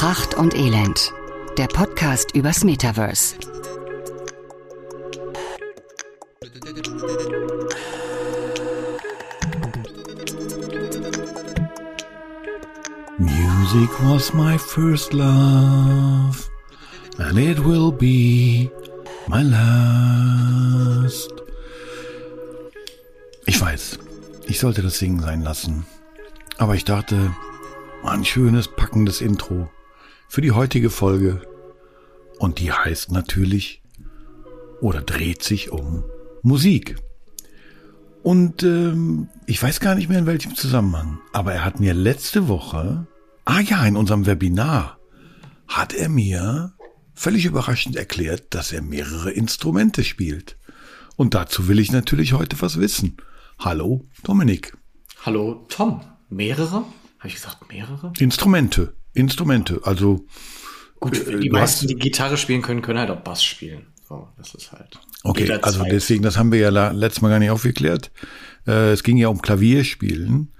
Pracht und Elend. Der Podcast übers Metaverse. Music was my first love, and it will be my last. Ich weiß, ich sollte das Singen sein lassen. Aber ich dachte, ein schönes, packendes Intro für die heutige Folge. Und die heißt natürlich oder dreht sich um Musik. Und ähm, ich weiß gar nicht mehr in welchem Zusammenhang, aber er hat mir letzte Woche, ah ja, in unserem Webinar, hat er mir völlig überraschend erklärt, dass er mehrere Instrumente spielt. Und dazu will ich natürlich heute was wissen. Hallo, Dominik. Hallo, Tom. Mehrere? Habe ich gesagt, mehrere? Instrumente. Instrumente. Also. Gut, äh, die meisten, hast- die Gitarre spielen können, können halt auch Bass spielen. So, das ist halt. Okay, also deswegen, das haben wir ja letztes Mal gar nicht aufgeklärt. Äh, es ging ja um Klavierspielen.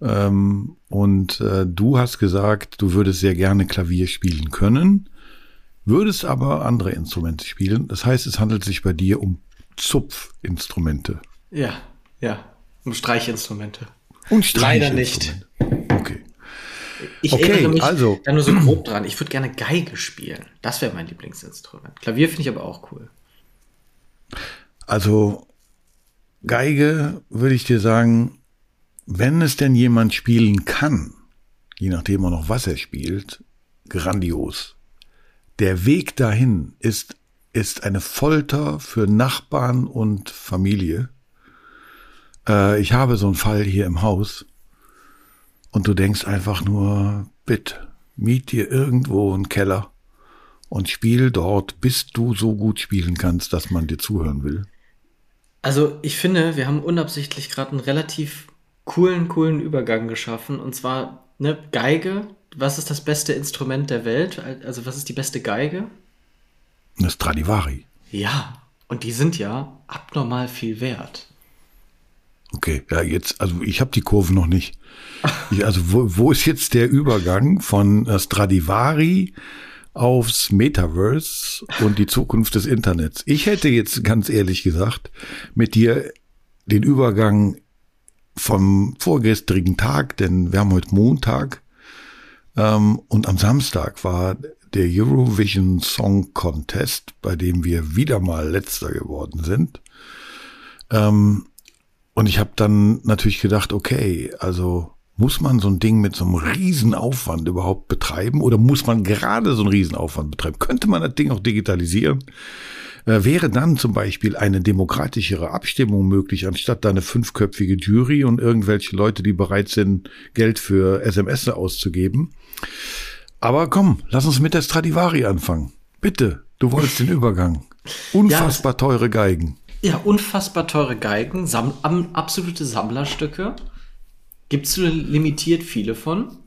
Ähm, und äh, du hast gesagt, du würdest sehr gerne Klavier spielen können, würdest aber andere Instrumente spielen. Das heißt, es handelt sich bei dir um Zupfinstrumente. Ja, ja. Um Streichinstrumente. Und Leider nicht. Streichinstrumente. Okay. Ich Okay, erinnere mich also- da nur so grob dran. Ich würde gerne Geige spielen. Das wäre mein Lieblingsinstrument. Klavier finde ich aber auch cool. Also Geige würde ich dir sagen, wenn es denn jemand spielen kann, je nachdem auch noch was er spielt, grandios. Der Weg dahin ist, ist eine Folter für Nachbarn und Familie. Äh, ich habe so einen Fall hier im Haus und du denkst einfach nur, bitte, miet dir irgendwo einen Keller und spiel dort, bis du so gut spielen kannst, dass man dir zuhören will. Also, ich finde, wir haben unabsichtlich gerade einen relativ coolen, coolen Übergang geschaffen. Und zwar, ne, Geige. Was ist das beste Instrument der Welt? Also, was ist die beste Geige? Eine Stradivari. Ja. Und die sind ja abnormal viel wert. Okay, ja, jetzt, also ich habe die Kurve noch nicht. Ich, also wo, wo ist jetzt der Übergang von äh, Stradivari aufs Metaverse und die Zukunft des Internets? Ich hätte jetzt ganz ehrlich gesagt mit dir den Übergang vom vorgestrigen Tag, denn wir haben heute Montag ähm, und am Samstag war der Eurovision Song Contest, bei dem wir wieder mal letzter geworden sind. Ähm, und ich habe dann natürlich gedacht, okay, also muss man so ein Ding mit so einem Riesenaufwand überhaupt betreiben oder muss man gerade so einen Riesenaufwand betreiben? Könnte man das Ding auch digitalisieren? Äh, wäre dann zum Beispiel eine demokratischere Abstimmung möglich, anstatt da eine fünfköpfige Jury und irgendwelche Leute, die bereit sind, Geld für SMS auszugeben? Aber komm, lass uns mit der Stradivari anfangen. Bitte, du wolltest den Übergang. Unfassbar teure Geigen. Ja, unfassbar teure Geigen, Sam am, absolute Sammlerstücke. Gibt es limitiert viele von?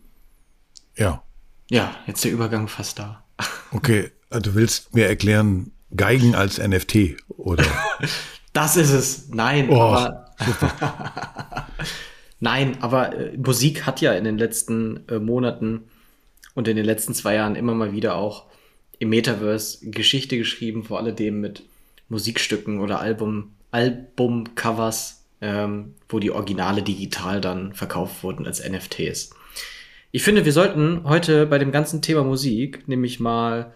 Ja. Ja, jetzt der Übergang fast da. Okay, also du willst mir erklären, Geigen als NFT, oder? Das ist es. Nein, Oh, aber. Nein, aber äh, Musik hat ja in den letzten äh, Monaten und in den letzten zwei Jahren immer mal wieder auch im Metaverse Geschichte geschrieben, vor allem mit Musikstücken oder Album, Albumcovers, ähm, wo die Originale digital dann verkauft wurden als NFTs. Ich finde, wir sollten heute bei dem ganzen Thema Musik nämlich mal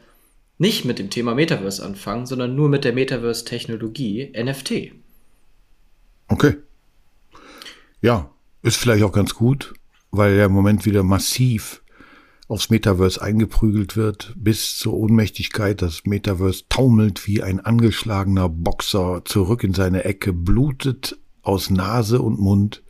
nicht mit dem Thema Metaverse anfangen, sondern nur mit der Metaverse-Technologie NFT. Okay. Ja, ist vielleicht auch ganz gut, weil ja im Moment wieder massiv aufs Metaverse eingeprügelt wird, bis zur Ohnmächtigkeit. Das Metaverse taumelt wie ein angeschlagener Boxer zurück in seine Ecke, blutet aus Nase und Mund.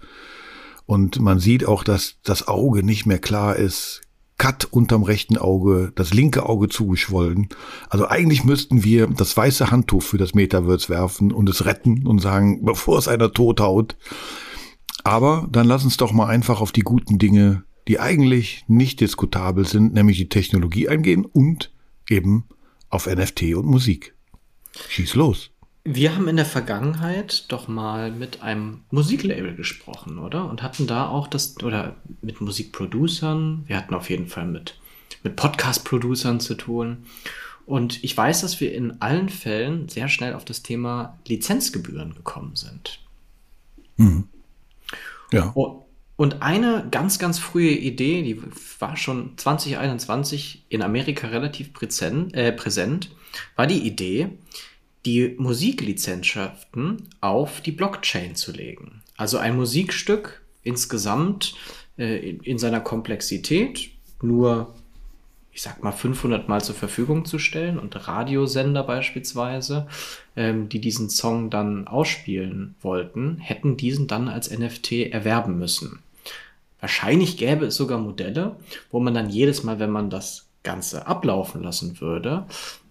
Und man sieht auch, dass das Auge nicht mehr klar ist. Cut unterm rechten Auge, das linke Auge zugeschwollen. Also eigentlich müssten wir das weiße Handtuch für das Metaverse werfen und es retten und sagen, bevor es einer tothaut. Aber dann lass uns doch mal einfach auf die guten Dinge, die eigentlich nicht diskutabel sind, nämlich die Technologie eingehen und eben auf NFT und Musik. Schieß los. Wir haben in der Vergangenheit doch mal mit einem Musiklabel gesprochen, oder? Und hatten da auch das, oder mit Musikproducern. Wir hatten auf jeden Fall mit mit Podcast-Producern zu tun. Und ich weiß, dass wir in allen Fällen sehr schnell auf das Thema Lizenzgebühren gekommen sind. Mhm. Ja. Und eine ganz, ganz frühe Idee, die war schon 2021 in Amerika relativ präsent, äh, präsent war die Idee, die Musiklizenzschaften auf die Blockchain zu legen. Also ein Musikstück insgesamt äh, in, in seiner Komplexität nur ich sag mal, 500 Mal zur Verfügung zu stellen und Radiosender beispielsweise, ähm, die diesen Song dann ausspielen wollten, hätten diesen dann als NFT erwerben müssen. Wahrscheinlich gäbe es sogar Modelle, wo man dann jedes Mal, wenn man das Ganze ablaufen lassen würde,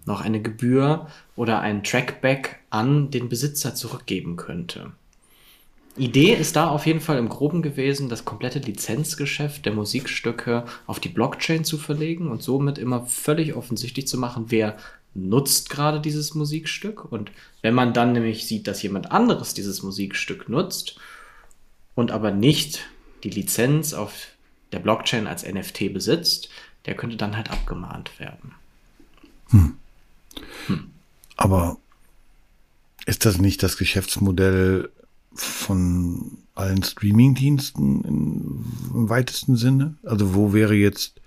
noch eine Gebühr oder ein Trackback an den Besitzer zurückgeben könnte. Idee ist da auf jeden Fall im Groben gewesen, das komplette Lizenzgeschäft der Musikstücke auf die Blockchain zu verlegen und somit immer völlig offensichtlich zu machen, wer nutzt gerade dieses Musikstück. Und wenn man dann nämlich sieht, dass jemand anderes dieses Musikstück nutzt und aber nicht die Lizenz auf der Blockchain als NFT besitzt, der könnte dann halt abgemahnt werden. Hm. Hm. Aber ist das nicht das Geschäftsmodell von allen Streaming-Diensten im weitesten Sinne? Also wo wäre jetzt,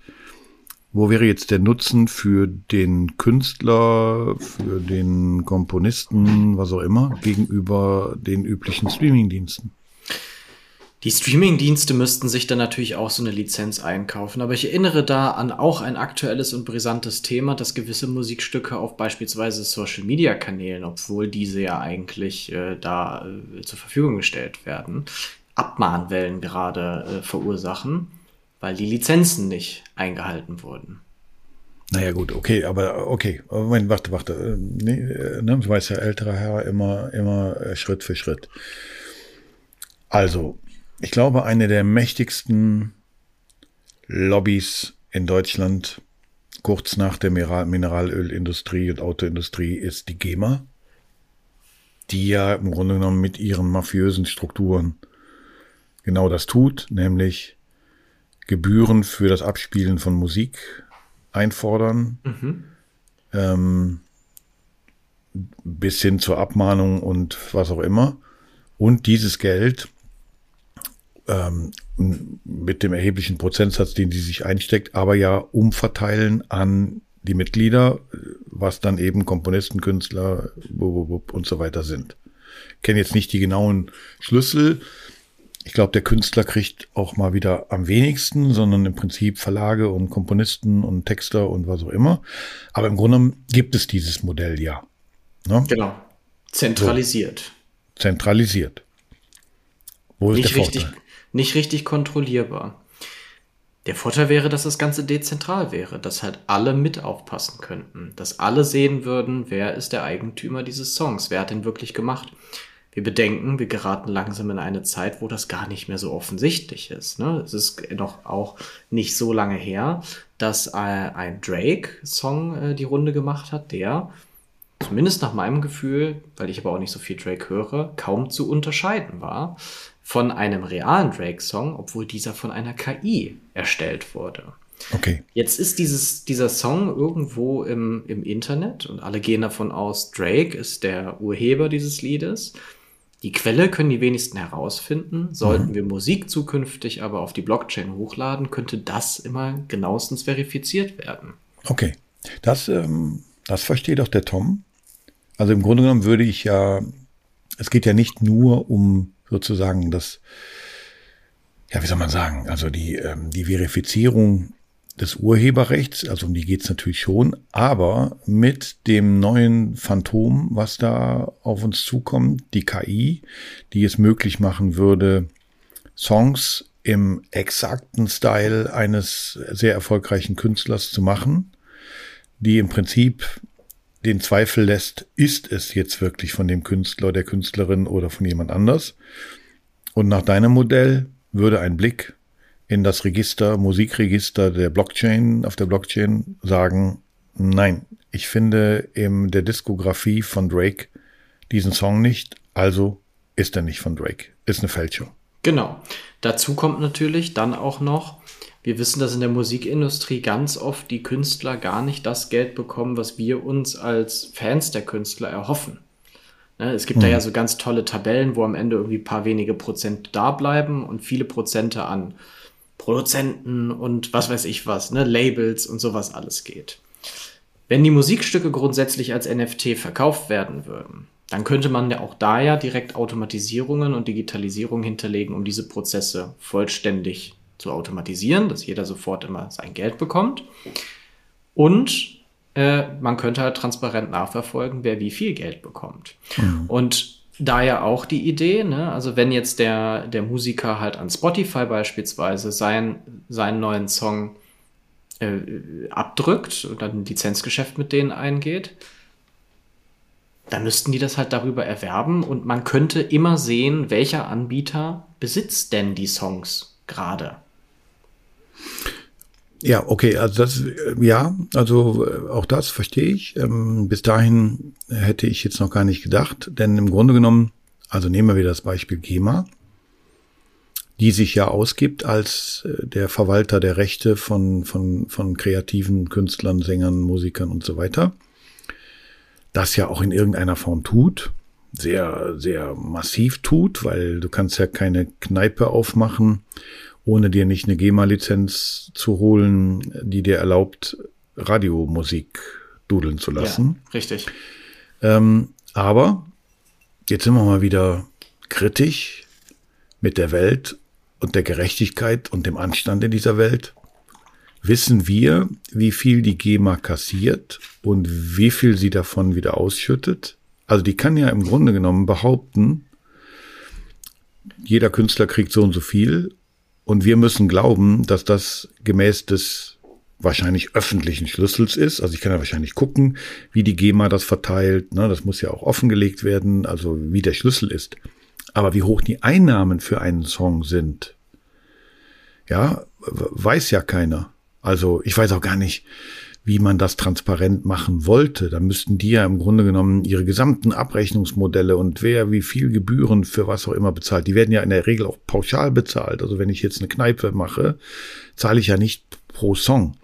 wo wäre jetzt der Nutzen für den Künstler, für den Komponisten, was auch immer, gegenüber den üblichen Streaming-Diensten? Die Streaming-Dienste müssten sich dann natürlich auch so eine Lizenz einkaufen, aber ich erinnere da an auch ein aktuelles und brisantes Thema, dass gewisse Musikstücke auf beispielsweise Social-Media-Kanälen, obwohl diese ja eigentlich äh, da äh, zur Verfügung gestellt werden, Abmahnwellen gerade äh, verursachen, weil die Lizenzen nicht eingehalten wurden. Naja gut, okay, aber okay, Moment, warte, warte. Äh, nee, äh, ne, du weißt ja, älterer Herr immer, immer äh, Schritt für Schritt. Also, ich glaube, eine der mächtigsten Lobbys in Deutschland kurz nach der Mineralölindustrie und Autoindustrie ist die GEMA, die ja im Grunde genommen mit ihren mafiösen Strukturen genau das tut, nämlich Gebühren für das Abspielen von Musik einfordern, mhm. ähm, bis hin zur Abmahnung und was auch immer. Und dieses Geld ähm, mit dem erheblichen Prozentsatz, den sie sich einsteckt, aber ja umverteilen an die Mitglieder, was dann eben Komponisten, Künstler und so weiter sind. Ich kenne jetzt nicht die genauen Schlüssel. Ich glaube, der Künstler kriegt auch mal wieder am wenigsten, sondern im Prinzip Verlage und Komponisten und Texter und was auch immer. Aber im Grunde gibt es dieses Modell ja. Ne? Genau. Zentralisiert. So. Zentralisiert. Wo ist Nicht der Vorteil? richtig nicht richtig kontrollierbar. Der Vorteil wäre, dass das Ganze dezentral wäre, dass halt alle mit aufpassen könnten, dass alle sehen würden, wer ist der Eigentümer dieses Songs, wer hat den wirklich gemacht. Wir bedenken, wir geraten langsam in eine Zeit, wo das gar nicht mehr so offensichtlich ist. Ne? Es ist noch auch nicht so lange her, dass äh, ein Drake-Song äh, die Runde gemacht hat, der zumindest nach meinem Gefühl, weil ich aber auch nicht so viel Drake höre, kaum zu unterscheiden war von einem realen Drake-Song, obwohl dieser von einer KI erstellt wurde. Okay. Jetzt ist dieses, dieser Song irgendwo im, im Internet und alle gehen davon aus, Drake ist der Urheber dieses Liedes. Die Quelle können die wenigsten herausfinden. Sollten mhm. wir Musik zukünftig aber auf die Blockchain hochladen, könnte das immer genauestens verifiziert werden. Okay. Das, ähm, das versteht doch der Tom. Also im Grunde genommen würde ich ja, es geht ja nicht nur um sozusagen das, ja, wie soll man sagen, also die, ähm, die Verifizierung des Urheberrechts, also um die geht's natürlich schon, aber mit dem neuen Phantom, was da auf uns zukommt, die KI, die es möglich machen würde, Songs im exakten Style eines sehr erfolgreichen Künstlers zu machen, die im Prinzip den Zweifel lässt, ist es jetzt wirklich von dem Künstler, der Künstlerin oder von jemand anders? Und nach deinem Modell würde ein Blick in das Register, Musikregister der Blockchain, auf der Blockchain sagen, nein, ich finde in der Diskografie von Drake diesen Song nicht, also ist er nicht von Drake. Ist eine Fälschung. Genau. Dazu kommt natürlich dann auch noch, wir wissen, dass in der Musikindustrie ganz oft die Künstler gar nicht das Geld bekommen, was wir uns als Fans der Künstler erhoffen. Ne, es gibt mhm. da ja so ganz tolle Tabellen, wo am Ende irgendwie ein paar wenige Prozent da bleiben und viele Prozente an Produzenten und was weiß ich was, ne, Labels und sowas alles geht. Wenn die Musikstücke grundsätzlich als NFT verkauft werden würden, dann könnte man ja auch da ja direkt Automatisierungen und Digitalisierung hinterlegen, um diese Prozesse vollständig zu automatisieren, dass jeder sofort immer sein Geld bekommt. Und äh, man könnte halt transparent nachverfolgen, wer wie viel Geld bekommt. Mhm. Und daher auch die Idee, ne? also wenn jetzt der, der Musiker halt an Spotify beispielsweise sein, seinen neuen Song äh, abdrückt und dann ein Lizenzgeschäft mit denen eingeht, dann müssten die das halt darüber erwerben und man könnte immer sehen, welcher Anbieter besitzt denn die Songs gerade. Ja, okay, also das, ja, also äh, auch das verstehe ich. Ähm, bis dahin hätte ich jetzt noch gar nicht gedacht, denn im Grunde genommen, also nehmen wir wieder das Beispiel GEMA, die sich ja ausgibt als äh, der Verwalter der Rechte von, von, von kreativen Künstlern, Sängern, Musikern und so weiter, das ja auch in irgendeiner Form tut, sehr, sehr massiv tut, weil du kannst ja keine Kneipe aufmachen ohne dir nicht eine GEMA-Lizenz zu holen, die dir erlaubt, Radiomusik dudeln zu lassen. Ja, richtig. Ähm, aber jetzt sind wir mal wieder kritisch mit der Welt und der Gerechtigkeit und dem Anstand in dieser Welt. Wissen wir, wie viel die GEMA kassiert und wie viel sie davon wieder ausschüttet? Also die kann ja im Grunde genommen behaupten, jeder Künstler kriegt so und so viel und wir müssen glauben, dass das gemäß des wahrscheinlich öffentlichen Schlüssels ist. Also ich kann ja wahrscheinlich gucken, wie die GEMA das verteilt. Ne, das muss ja auch offengelegt werden, also wie der Schlüssel ist. Aber wie hoch die Einnahmen für einen Song sind, ja, weiß ja keiner. Also ich weiß auch gar nicht, wie man das transparent machen wollte. Da müssten die ja im Grunde genommen ihre gesamten Abrechnungsmodelle und wer wie viel Gebühren für was auch immer bezahlt, die werden ja in der Regel auch pauschal bezahlt. Also wenn ich jetzt eine Kneipe mache, zahle ich ja nicht pro Song.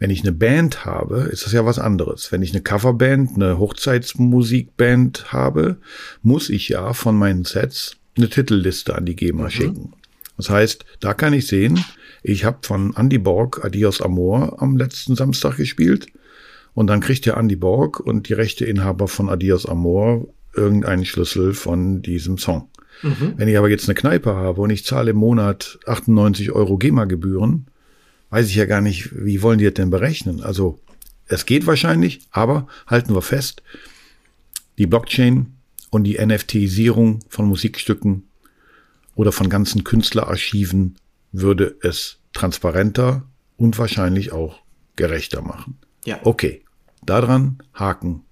Wenn ich eine Band habe, ist das ja was anderes. Wenn ich eine Coverband, eine Hochzeitsmusikband habe, muss ich ja von meinen Sets eine Titelliste an die GEMA mhm. schicken. Das heißt, da kann ich sehen, ich habe von Andy Borg Adios Amor am letzten Samstag gespielt. Und dann kriegt der Andy Borg und die Rechteinhaber von Adios Amor irgendeinen Schlüssel von diesem Song. Mhm. Wenn ich aber jetzt eine Kneipe habe und ich zahle im Monat 98 Euro GEMA-Gebühren, weiß ich ja gar nicht, wie wollen die das denn berechnen? Also es geht wahrscheinlich, aber halten wir fest, die Blockchain und die NFTisierung von Musikstücken oder von ganzen Künstlerarchiven würde es transparenter und wahrscheinlich auch gerechter machen. Ja. Okay, daran haken.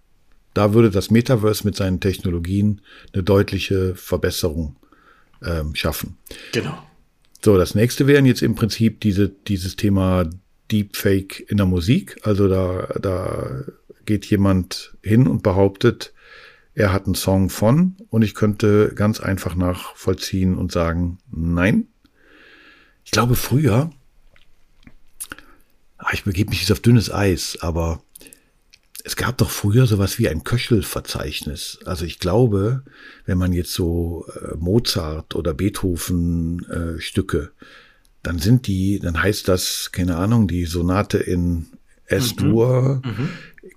Da würde das Metaverse mit seinen Technologien eine deutliche Verbesserung ähm, schaffen. Genau. So, das nächste wären jetzt im Prinzip diese, dieses Thema Deepfake in der Musik. Also da, da geht jemand hin und behauptet, er hat einen Song von und ich könnte ganz einfach nachvollziehen und sagen, nein, ich glaube früher, ah, ich begebe mich jetzt auf dünnes Eis, aber es gab doch früher sowas wie ein Köchelverzeichnis. Also ich glaube, wenn man jetzt so äh, Mozart oder Beethoven äh, Stücke, dann sind die, dann heißt das, keine Ahnung, die Sonate in S-Dur, mhm. mhm.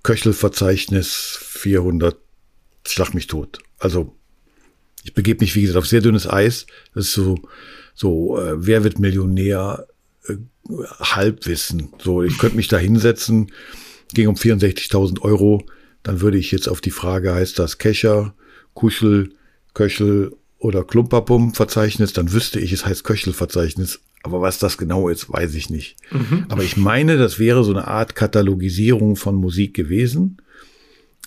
Köchelverzeichnis 400, schlag mich tot. Also ich begebe mich, wie gesagt, auf sehr dünnes Eis. Das ist so, so, äh, wer wird Millionär? Äh, Halbwissen. So, ich könnte mich da hinsetzen, ging um 64.000 Euro, dann würde ich jetzt auf die Frage, heißt das Kescher, Kuschel, Köchel oder Klumperpum-Verzeichnis, dann wüsste ich, es heißt Köchel-Verzeichnis. Aber was das genau ist, weiß ich nicht. Mhm. Aber ich meine, das wäre so eine Art Katalogisierung von Musik gewesen.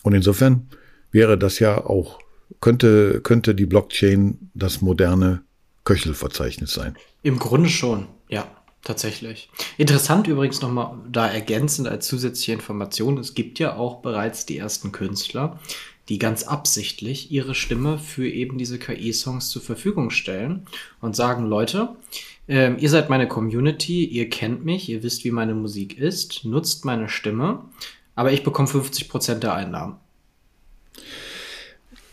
Und insofern wäre das ja auch, könnte, könnte die Blockchain das moderne Köchelverzeichnis sein. Im Grunde schon, ja, tatsächlich. Interessant übrigens nochmal da ergänzend als zusätzliche Information, es gibt ja auch bereits die ersten Künstler, die ganz absichtlich ihre Stimme für eben diese KI-Songs zur Verfügung stellen und sagen, Leute, ähm, ihr seid meine Community, ihr kennt mich, ihr wisst, wie meine Musik ist, nutzt meine Stimme, aber ich bekomme 50 Prozent der Einnahmen.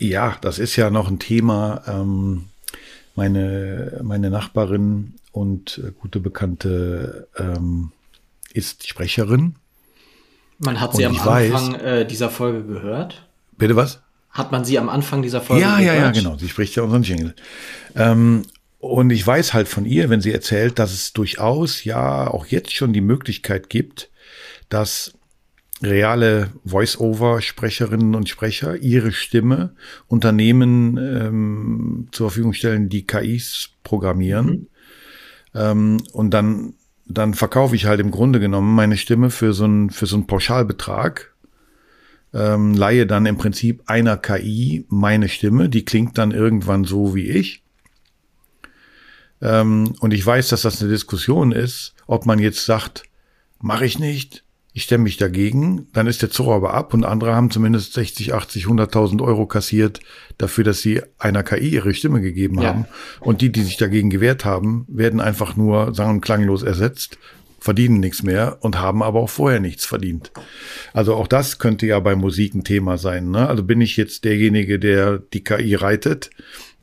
Ja, das ist ja noch ein Thema. Ähm, meine, meine Nachbarin und äh, gute Bekannte ähm, ist Sprecherin. Man hat sie am Anfang weiß, äh, dieser Folge gehört. Bitte was? Hat man sie am Anfang dieser Folge ja, gehört? Ja, ja, genau. Sie spricht ja unseren Jingle. Ähm, und ich weiß halt von ihr, wenn sie erzählt, dass es durchaus ja auch jetzt schon die Möglichkeit gibt, dass reale Voice-Over-Sprecherinnen und Sprecher ihre Stimme Unternehmen ähm, zur Verfügung stellen, die KIs programmieren. Mhm. Ähm, und dann, dann verkaufe ich halt im Grunde genommen meine Stimme für so einen, für so einen Pauschalbetrag. Ähm, leihe dann im Prinzip einer KI meine Stimme, die klingt dann irgendwann so wie ich. Ähm, und ich weiß, dass das eine Diskussion ist, ob man jetzt sagt, mache ich nicht, ich stemme mich dagegen, dann ist der Zug aber ab und andere haben zumindest 60, 80, 100.000 Euro kassiert dafür, dass sie einer KI ihre Stimme gegeben ja. haben. Und die, die sich dagegen gewehrt haben, werden einfach nur sang- und klanglos ersetzt, verdienen nichts mehr und haben aber auch vorher nichts verdient. Also auch das könnte ja bei Musik ein Thema sein. Ne? Also bin ich jetzt derjenige, der die KI reitet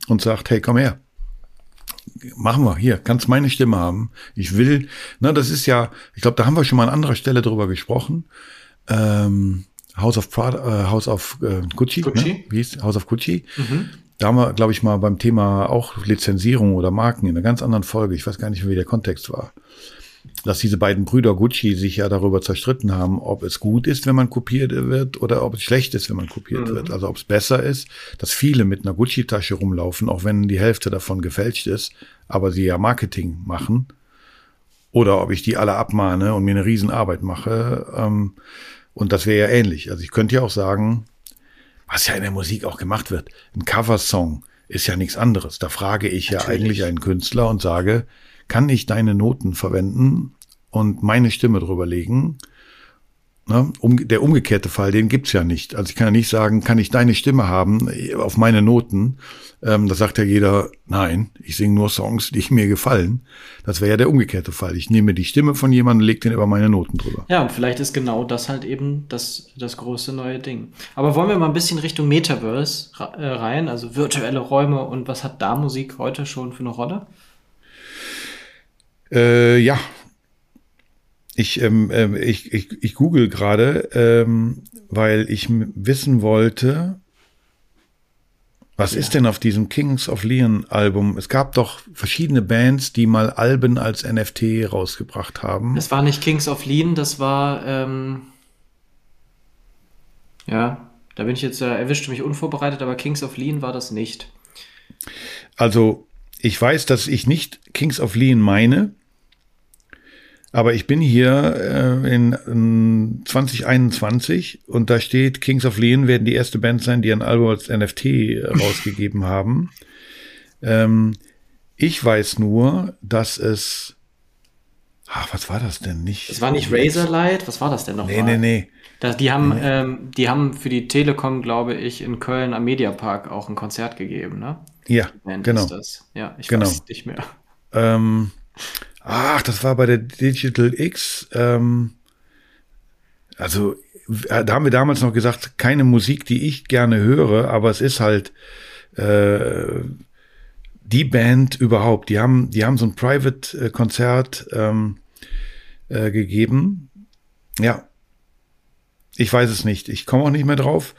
und sagt, hey, komm her, machen wir hier, kannst meine Stimme haben. Ich will, na, das ist ja, ich glaube, da haben wir schon mal an anderer Stelle drüber gesprochen. Ähm, House of Prada, äh, House of äh, Gucci, Gucci? Ne? wie hieß House of Gucci. Mhm. Da haben wir, glaube ich, mal beim Thema auch Lizenzierung oder Marken in einer ganz anderen Folge, ich weiß gar nicht, wie der Kontext war, dass diese beiden Brüder Gucci sich ja darüber zerstritten haben, ob es gut ist, wenn man kopiert wird oder ob es schlecht ist, wenn man kopiert mhm. wird. Also ob es besser ist, dass viele mit einer Gucci-Tasche rumlaufen, auch wenn die Hälfte davon gefälscht ist, aber sie ja Marketing machen. Oder ob ich die alle abmahne und mir eine Riesenarbeit mache. Ähm, und das wäre ja ähnlich. Also ich könnte ja auch sagen, was ja in der Musik auch gemacht wird, ein Coversong ist ja nichts anderes. Da frage ich Natürlich. ja eigentlich einen Künstler und sage, kann ich deine Noten verwenden und meine Stimme drüber legen. Ne? Um, der umgekehrte Fall, den gibt's ja nicht. Also ich kann ja nicht sagen, kann ich deine Stimme haben äh, auf meine Noten. Ähm, da sagt ja jeder, nein, ich singe nur Songs, die mir gefallen. Das wäre ja der umgekehrte Fall. Ich nehme die Stimme von jemandem und lege den über meine Noten drüber. Ja, und vielleicht ist genau das halt eben das, das große neue Ding. Aber wollen wir mal ein bisschen Richtung Metaverse äh, rein, also virtuelle Räume und was hat da Musik heute schon für eine Rolle? Äh, ja. Ich, ähm, äh, ich, ich, ich google gerade, ähm, weil ich wissen wollte, was ja. ist denn auf diesem Kings of Leon Album? Es gab doch verschiedene Bands, die mal Alben als NFT rausgebracht haben. Es war nicht Kings of Leon, das war, ähm, ja, da bin ich jetzt, äh, erwischte mich unvorbereitet, aber Kings of Leon war das nicht. Also, ich weiß, dass ich nicht Kings of Leon meine. Aber ich bin hier äh, in, in 2021 und da steht, Kings of Leon werden die erste Band sein, die ein Album als NFT rausgegeben haben. Ähm, ich weiß nur, dass es. Ach, was war das denn nicht? Es war nicht Razorlight, was war das denn noch? Nee, mal? nee, nee. Das, die, haben, nee. ähm, die haben für die Telekom, glaube ich, in Köln am Mediapark auch ein Konzert gegeben, ne? Ja, genau. Ja, ich genau. weiß nicht mehr. Ähm, Ach, das war bei der Digital X. Ähm, also, äh, da haben wir damals noch gesagt, keine Musik, die ich gerne höre, aber es ist halt äh, die Band überhaupt. Die haben, die haben so ein Private-Konzert ähm, äh, gegeben. Ja. Ich weiß es nicht. Ich komme auch nicht mehr drauf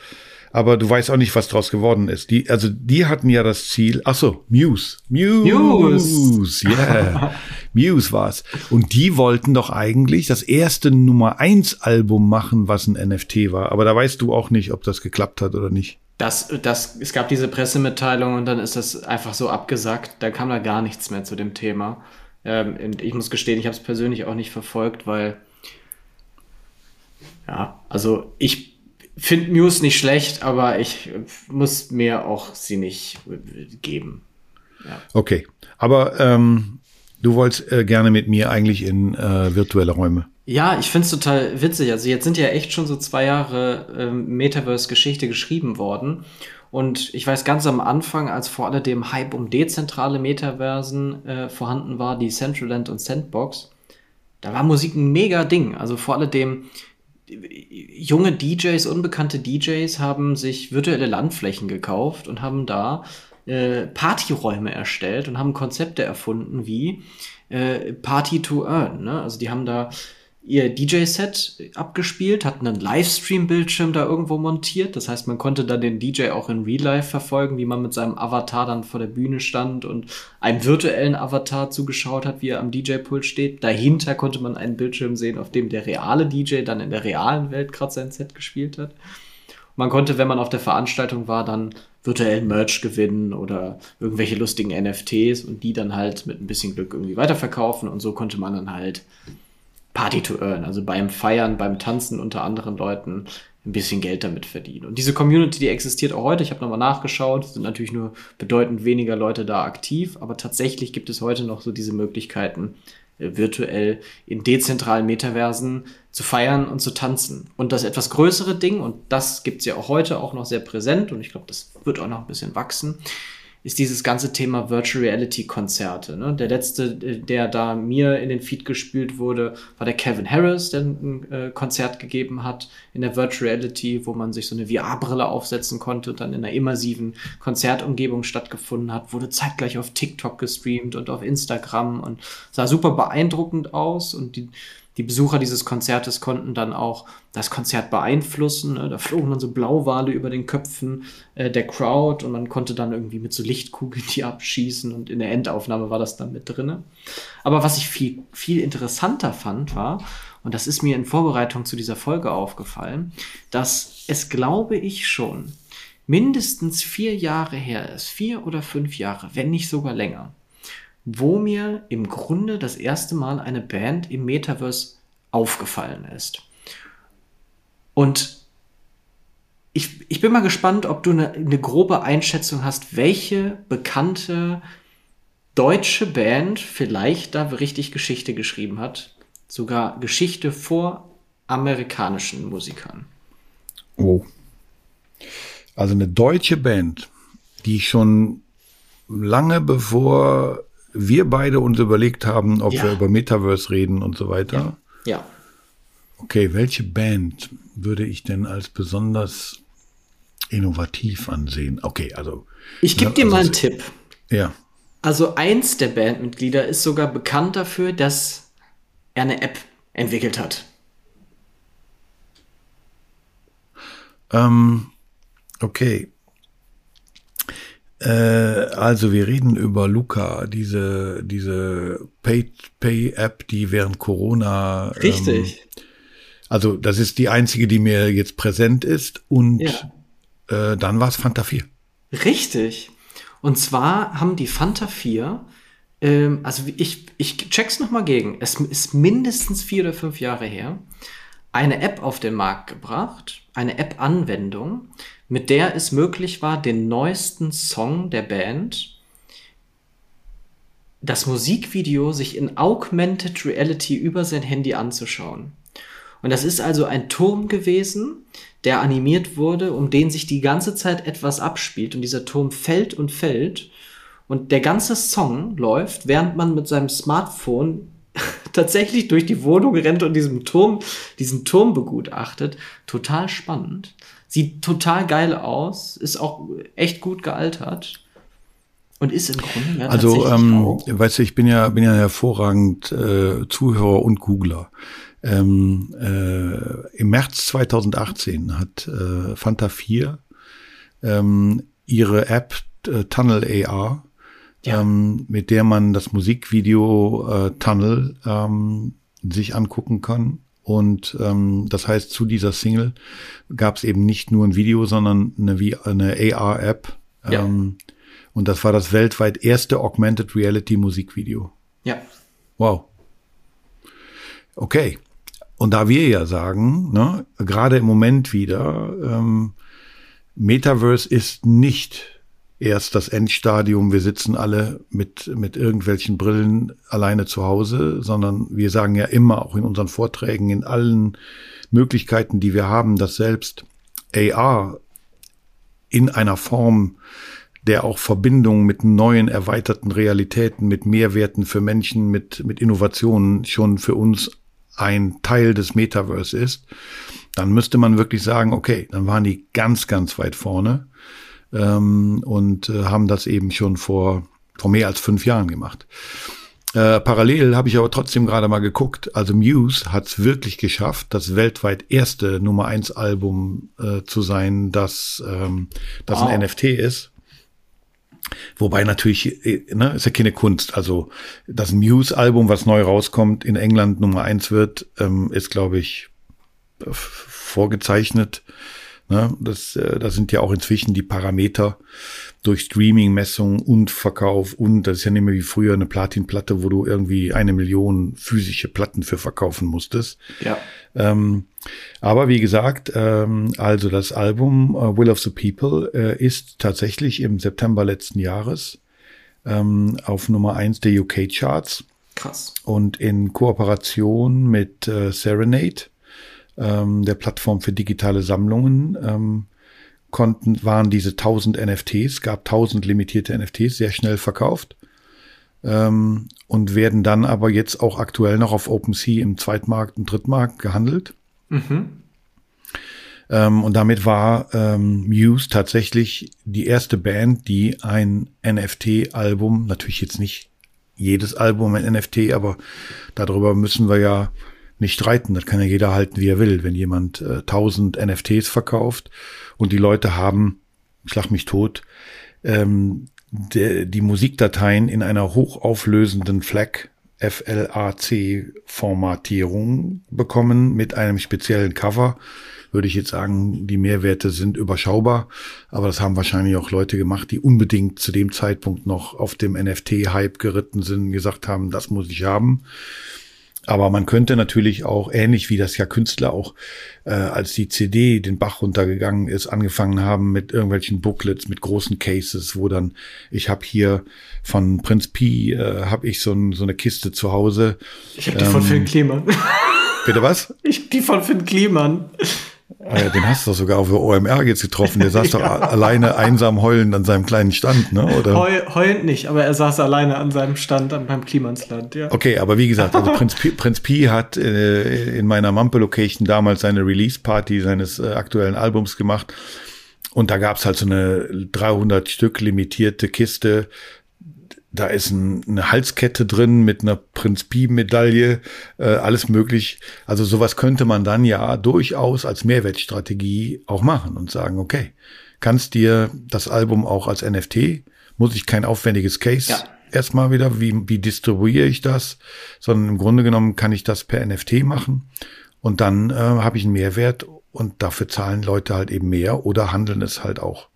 aber du weißt auch nicht, was draus geworden ist. Die, also die hatten ja das Ziel, ach so, Muse. Muse. Muse, yeah. Muse war's. Und die wollten doch eigentlich das erste Nummer eins Album machen, was ein NFT war. Aber da weißt du auch nicht, ob das geklappt hat oder nicht. Das, das, es gab diese Pressemitteilung und dann ist das einfach so abgesagt. Da kam da gar nichts mehr zu dem Thema. Ähm, ich muss gestehen, ich habe es persönlich auch nicht verfolgt, weil ja, also ich finde Muse nicht schlecht, aber ich muss mir auch sie nicht geben. Ja. Okay, aber ähm, du wolltest äh, gerne mit mir eigentlich in äh, virtuelle Räume. Ja, ich find's total witzig. Also jetzt sind ja echt schon so zwei Jahre ähm, Metaverse-Geschichte geschrieben worden. Und ich weiß ganz am Anfang, als vor allem Hype um dezentrale Metaversen äh, vorhanden war, die Centraland und Sandbox, da war Musik ein mega Ding. Also vor allem junge DJs, unbekannte DJs haben sich virtuelle Landflächen gekauft und haben da äh, Partyräume erstellt und haben Konzepte erfunden wie äh, Party to Earn. Ne? Also die haben da ihr DJ-Set abgespielt, hatten einen Livestream-Bildschirm da irgendwo montiert. Das heißt, man konnte dann den DJ auch in Real Life verfolgen, wie man mit seinem Avatar dann vor der Bühne stand und einem virtuellen Avatar zugeschaut hat, wie er am DJ-Pult steht. Dahinter konnte man einen Bildschirm sehen, auf dem der reale DJ dann in der realen Welt gerade sein Set gespielt hat. man konnte, wenn man auf der Veranstaltung war, dann virtuellen Merch gewinnen oder irgendwelche lustigen NFTs und die dann halt mit ein bisschen Glück irgendwie weiterverkaufen. Und so konnte man dann halt Party to Earn, also beim Feiern, beim Tanzen unter anderen Leuten ein bisschen Geld damit verdienen. Und diese Community, die existiert auch heute. Ich habe nochmal nachgeschaut, sind natürlich nur bedeutend weniger Leute da aktiv, aber tatsächlich gibt es heute noch so diese Möglichkeiten, virtuell in dezentralen Metaversen zu feiern und zu tanzen. Und das etwas größere Ding, und das gibt es ja auch heute auch noch sehr präsent, und ich glaube, das wird auch noch ein bisschen wachsen, ist dieses ganze Thema Virtual Reality Konzerte. Ne? Der letzte, der da mir in den Feed gespielt wurde, war der Kevin Harris, der ein äh, Konzert gegeben hat in der Virtual Reality, wo man sich so eine VR-Brille aufsetzen konnte und dann in einer immersiven Konzertumgebung stattgefunden hat, wurde zeitgleich auf TikTok gestreamt und auf Instagram und sah super beeindruckend aus und die die Besucher dieses Konzertes konnten dann auch das Konzert beeinflussen. Ne? Da flogen dann so Blauwale über den Köpfen äh, der Crowd und man konnte dann irgendwie mit so Lichtkugeln die abschießen und in der Endaufnahme war das dann mit drinne. Aber was ich viel, viel interessanter fand, war, und das ist mir in Vorbereitung zu dieser Folge aufgefallen, dass es, glaube ich, schon mindestens vier Jahre her ist, vier oder fünf Jahre, wenn nicht sogar länger, wo mir im Grunde das erste Mal eine Band im Metaverse aufgefallen ist. Und ich, ich bin mal gespannt, ob du eine, eine grobe Einschätzung hast, welche bekannte deutsche Band vielleicht da richtig Geschichte geschrieben hat. Sogar Geschichte vor amerikanischen Musikern. Oh. Also eine deutsche Band, die schon lange bevor wir beide uns überlegt haben, ob ja. wir über Metaverse reden und so weiter. Ja. ja. Okay, welche Band würde ich denn als besonders innovativ ansehen? Okay, also. Ich gebe dir also, mal einen Tipp. Ja. Also eins der Bandmitglieder ist sogar bekannt dafür, dass er eine App entwickelt hat. Ähm, okay. Äh, also wir reden über Luca, diese, diese Pay-App, die während Corona. Richtig. Ähm, also das ist die einzige, die mir jetzt präsent ist. Und ja. äh, dann war es Fanta 4. Richtig. Und zwar haben die Fanta 4, ähm, also ich, ich check's nochmal gegen, es ist mindestens vier oder fünf Jahre her, eine App auf den Markt gebracht, eine App-Anwendung, mit der es möglich war, den neuesten Song der Band, das Musikvideo sich in Augmented Reality über sein Handy anzuschauen. Und das ist also ein Turm gewesen, der animiert wurde, um den sich die ganze Zeit etwas abspielt. Und dieser Turm fällt und fällt. Und der ganze Song läuft, während man mit seinem Smartphone tatsächlich durch die Wohnung rennt und diesen Turm, diesen Turm begutachtet. Total spannend. Sieht total geil aus, ist auch echt gut gealtert. Und ist im Grunde ja Also, ähm, weißt du, ich bin ja, bin ja hervorragend äh, Zuhörer und Googler. Ähm, äh, Im März 2018 hat äh, Fanta 4 ähm, ihre App äh, Tunnel AR, ja. ähm, mit der man das Musikvideo äh, Tunnel ähm, sich angucken kann. Und ähm, das heißt, zu dieser Single gab es eben nicht nur ein Video, sondern eine, eine AR-App. Ja. Ähm, und das war das weltweit erste Augmented Reality Musikvideo. Ja. Wow. Okay. Und da wir ja sagen, ne, gerade im Moment wieder, ähm, Metaverse ist nicht erst das Endstadium, wir sitzen alle mit, mit irgendwelchen Brillen alleine zu Hause, sondern wir sagen ja immer, auch in unseren Vorträgen, in allen Möglichkeiten, die wir haben, dass selbst AR in einer Form der auch Verbindung mit neuen erweiterten Realitäten, mit Mehrwerten für Menschen, mit, mit Innovationen schon für uns ein Teil des Metaverse ist, dann müsste man wirklich sagen, okay, dann waren die ganz, ganz weit vorne ähm, und äh, haben das eben schon vor, vor mehr als fünf Jahren gemacht. Äh, parallel habe ich aber trotzdem gerade mal geguckt. Also Muse hat es wirklich geschafft, das weltweit erste Nummer eins Album äh, zu sein, das, ähm, das wow. ein NFT ist. Wobei natürlich, äh, ne, ist ja keine Kunst. Also das Muse-Album, was neu rauskommt, in England Nummer eins wird, ähm, ist, glaube ich, vorgezeichnet. Ne? Das, äh, das sind ja auch inzwischen die Parameter durch Streaming-Messung und Verkauf und das ist ja nicht mehr wie früher eine Platinplatte, wo du irgendwie eine Million physische Platten für verkaufen musstest. Ja. Ähm, aber wie gesagt, ähm, also das Album uh, Will of the People äh, ist tatsächlich im September letzten Jahres ähm, auf Nummer eins der UK-Charts. Krass. Und in Kooperation mit äh, Serenade ähm, der Plattform für digitale Sammlungen ähm, konnten, waren diese 1000 NFTs, gab 1000 limitierte NFTs, sehr schnell verkauft ähm, und werden dann aber jetzt auch aktuell noch auf OpenSea im Zweitmarkt und Drittmarkt gehandelt. Mhm. Ähm, und damit war ähm, Muse tatsächlich die erste Band, die ein NFT-Album, natürlich jetzt nicht jedes Album ein NFT, aber darüber müssen wir ja nicht streiten. Das kann ja jeder halten, wie er will. Wenn jemand äh, 1000 NFTs verkauft und die Leute haben, schlag mich tot, ähm, de, die Musikdateien in einer hochauflösenden FLAC, FLAC-Formatierung bekommen mit einem speziellen Cover, würde ich jetzt sagen, die Mehrwerte sind überschaubar. Aber das haben wahrscheinlich auch Leute gemacht, die unbedingt zu dem Zeitpunkt noch auf dem NFT-Hype geritten sind, gesagt haben, das muss ich haben. Aber man könnte natürlich auch, ähnlich wie das ja Künstler auch, äh, als die CD den Bach runtergegangen ist, angefangen haben mit irgendwelchen Booklets, mit großen Cases, wo dann, ich habe hier von Prinz Pi, äh, habe ich so, ein, so eine Kiste zu Hause. Ich habe die ähm, von Finn Kliman. Bitte was? Ich die von Finn Kliman. Äh, den hast du doch sogar auf der OMR jetzt getroffen. Der saß ja. doch alleine einsam heulend an seinem kleinen Stand, ne? Oder? Heul, heulend nicht, aber er saß alleine an seinem Stand beim Klimansland, ja. Okay, aber wie gesagt, also Prinz, Pi, Prinz Pi hat äh, in meiner Mampe-Location damals seine Release-Party seines äh, aktuellen Albums gemacht. Und da gab's halt so eine 300 Stück limitierte Kiste da ist ein, eine Halskette drin mit einer Prinz Pi-Medaille, äh, alles möglich. Also sowas könnte man dann ja durchaus als Mehrwertstrategie auch machen und sagen, okay, kannst dir das Album auch als NFT, muss ich kein aufwendiges Case ja. erstmal wieder, wie, wie distribuiere ich das, sondern im Grunde genommen kann ich das per NFT machen und dann äh, habe ich einen Mehrwert und dafür zahlen Leute halt eben mehr oder handeln es halt auch.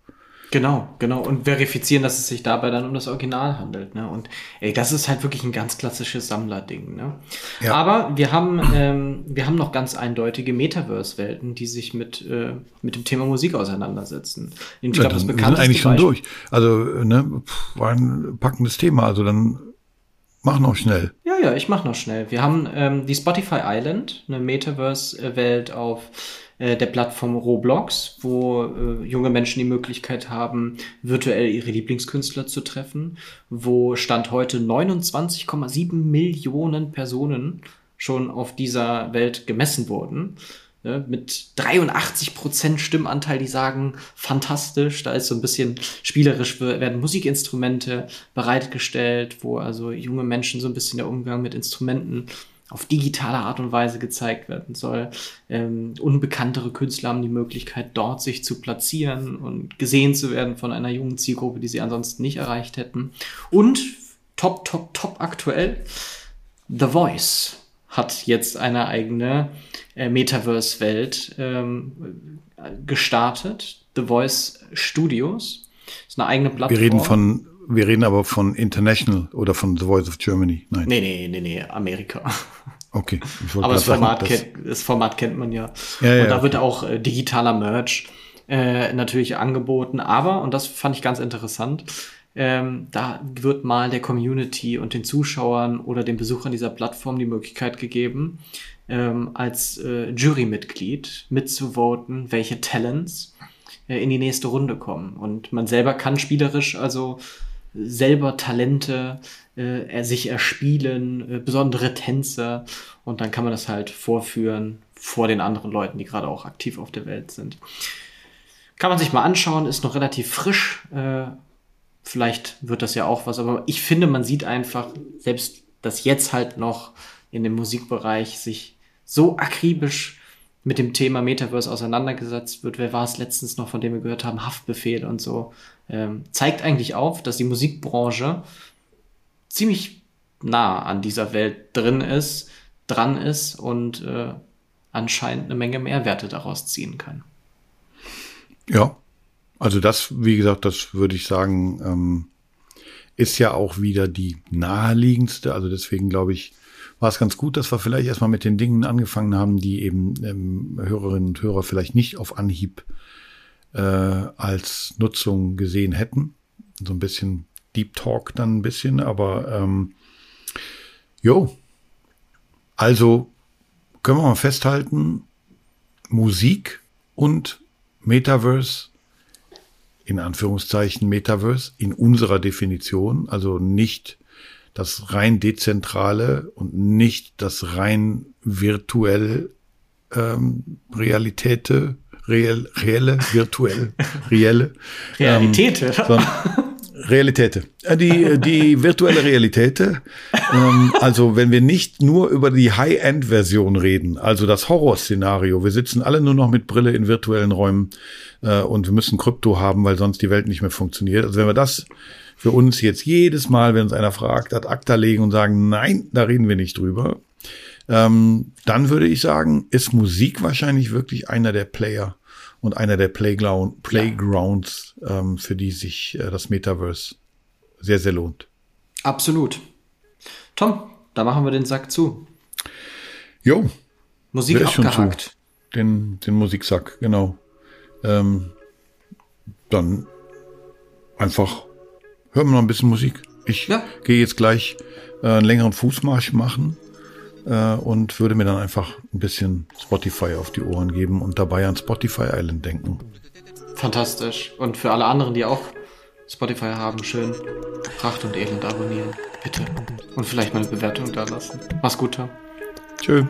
Genau, genau. Und verifizieren, dass es sich dabei dann um das Original handelt. Ne? Und ey, das ist halt wirklich ein ganz klassisches Sammlerding. Ne? Ja. Aber wir haben, ähm, wir haben noch ganz eindeutige Metaverse-Welten, die sich mit, äh, mit dem Thema Musik auseinandersetzen. Ich glaube, ja, das bekannteste eigentlich schon Beispiel, durch. Also, ne, war ein packendes Thema. Also dann Mach noch schnell. Ja, ja, ich mach noch schnell. Wir haben ähm, die Spotify Island, eine Metaverse-Welt auf äh, der Plattform Roblox, wo äh, junge Menschen die Möglichkeit haben, virtuell ihre Lieblingskünstler zu treffen, wo Stand heute 29,7 Millionen Personen schon auf dieser Welt gemessen wurden. Ne, mit 83 Prozent Stimmanteil, die sagen, fantastisch. Da ist so ein bisschen spielerisch, werden Musikinstrumente bereitgestellt, wo also junge Menschen so ein bisschen der Umgang mit Instrumenten auf digitale Art und Weise gezeigt werden soll. Ähm, unbekanntere Künstler haben die Möglichkeit, dort sich zu platzieren und gesehen zu werden von einer jungen Zielgruppe, die sie ansonsten nicht erreicht hätten. Und top, top, top aktuell, The Voice hat jetzt eine eigene äh, Metaverse-Welt ähm, gestartet. The Voice Studios. Das ist eine eigene Plattform. Wir reden von wir reden aber von International oder von The Voice of Germany. Nein. Nee, nee, nee, nee, Amerika. Okay. aber das Format, sagen, kennt, das Format kennt man ja. ja Und ja, da okay. wird auch äh, digitaler Merch äh, natürlich angeboten. Aber, und das fand ich ganz interessant, ähm, da wird mal der Community und den Zuschauern oder den Besuchern dieser Plattform die Möglichkeit gegeben, ähm, als äh, Jurymitglied mitzuvoten, welche Talents äh, in die nächste Runde kommen. Und man selber kann spielerisch also selber Talente äh, sich erspielen, äh, besondere Tänze und dann kann man das halt vorführen vor den anderen Leuten, die gerade auch aktiv auf der Welt sind. Kann man sich mal anschauen, ist noch relativ frisch. Äh, vielleicht wird das ja auch was, aber ich finde, man sieht einfach, selbst dass jetzt halt noch in dem Musikbereich sich so akribisch mit dem Thema Metaverse auseinandergesetzt wird. Wer war es letztens noch, von dem wir gehört haben, Haftbefehl und so, ähm, zeigt eigentlich auf, dass die Musikbranche ziemlich nah an dieser Welt drin ist, dran ist und äh, anscheinend eine Menge Mehrwerte daraus ziehen kann. Ja, also das, wie gesagt, das würde ich sagen, ähm, ist ja auch wieder die naheliegendste. Also deswegen glaube ich, war es ganz gut, dass wir vielleicht erstmal mit den Dingen angefangen haben, die eben ähm, Hörerinnen und Hörer vielleicht nicht auf Anhieb äh, als Nutzung gesehen hätten. So ein bisschen Deep Talk dann ein bisschen, aber ähm, jo. Also können wir mal festhalten, Musik und Metaverse, in Anführungszeichen Metaverse, in unserer Definition, also nicht das rein dezentrale und nicht das rein virtuell ähm, Realitäte, reell, reelle, virtuell, reelle. Realitäte. Ähm, Realität. Äh, die, die virtuelle Realität. Ähm, also wenn wir nicht nur über die High-End-Version reden, also das Horrorszenario, wir sitzen alle nur noch mit Brille in virtuellen Räumen äh, und wir müssen Krypto haben, weil sonst die Welt nicht mehr funktioniert. Also wenn wir das für uns jetzt jedes Mal, wenn uns einer fragt, ad acta legen und sagen, nein, da reden wir nicht drüber, ähm, dann würde ich sagen, ist Musik wahrscheinlich wirklich einer der Player und einer der Playground, Playgrounds, ja. ähm, für die sich äh, das Metaverse sehr, sehr lohnt. Absolut. Tom, da machen wir den Sack zu. Jo. Musik abgehakt. Den, den Musiksack, genau. Ähm, dann einfach hören wir noch ein bisschen Musik. Ich ja. gehe jetzt gleich äh, einen längeren Fußmarsch machen äh, und würde mir dann einfach ein bisschen Spotify auf die Ohren geben und dabei an Spotify Island denken. Fantastisch. Und für alle anderen, die auch Spotify haben, schön Pracht und Elend abonnieren. Bitte. Und vielleicht mal eine Bewertung da lassen. Mach's gut, Tom. Tschö.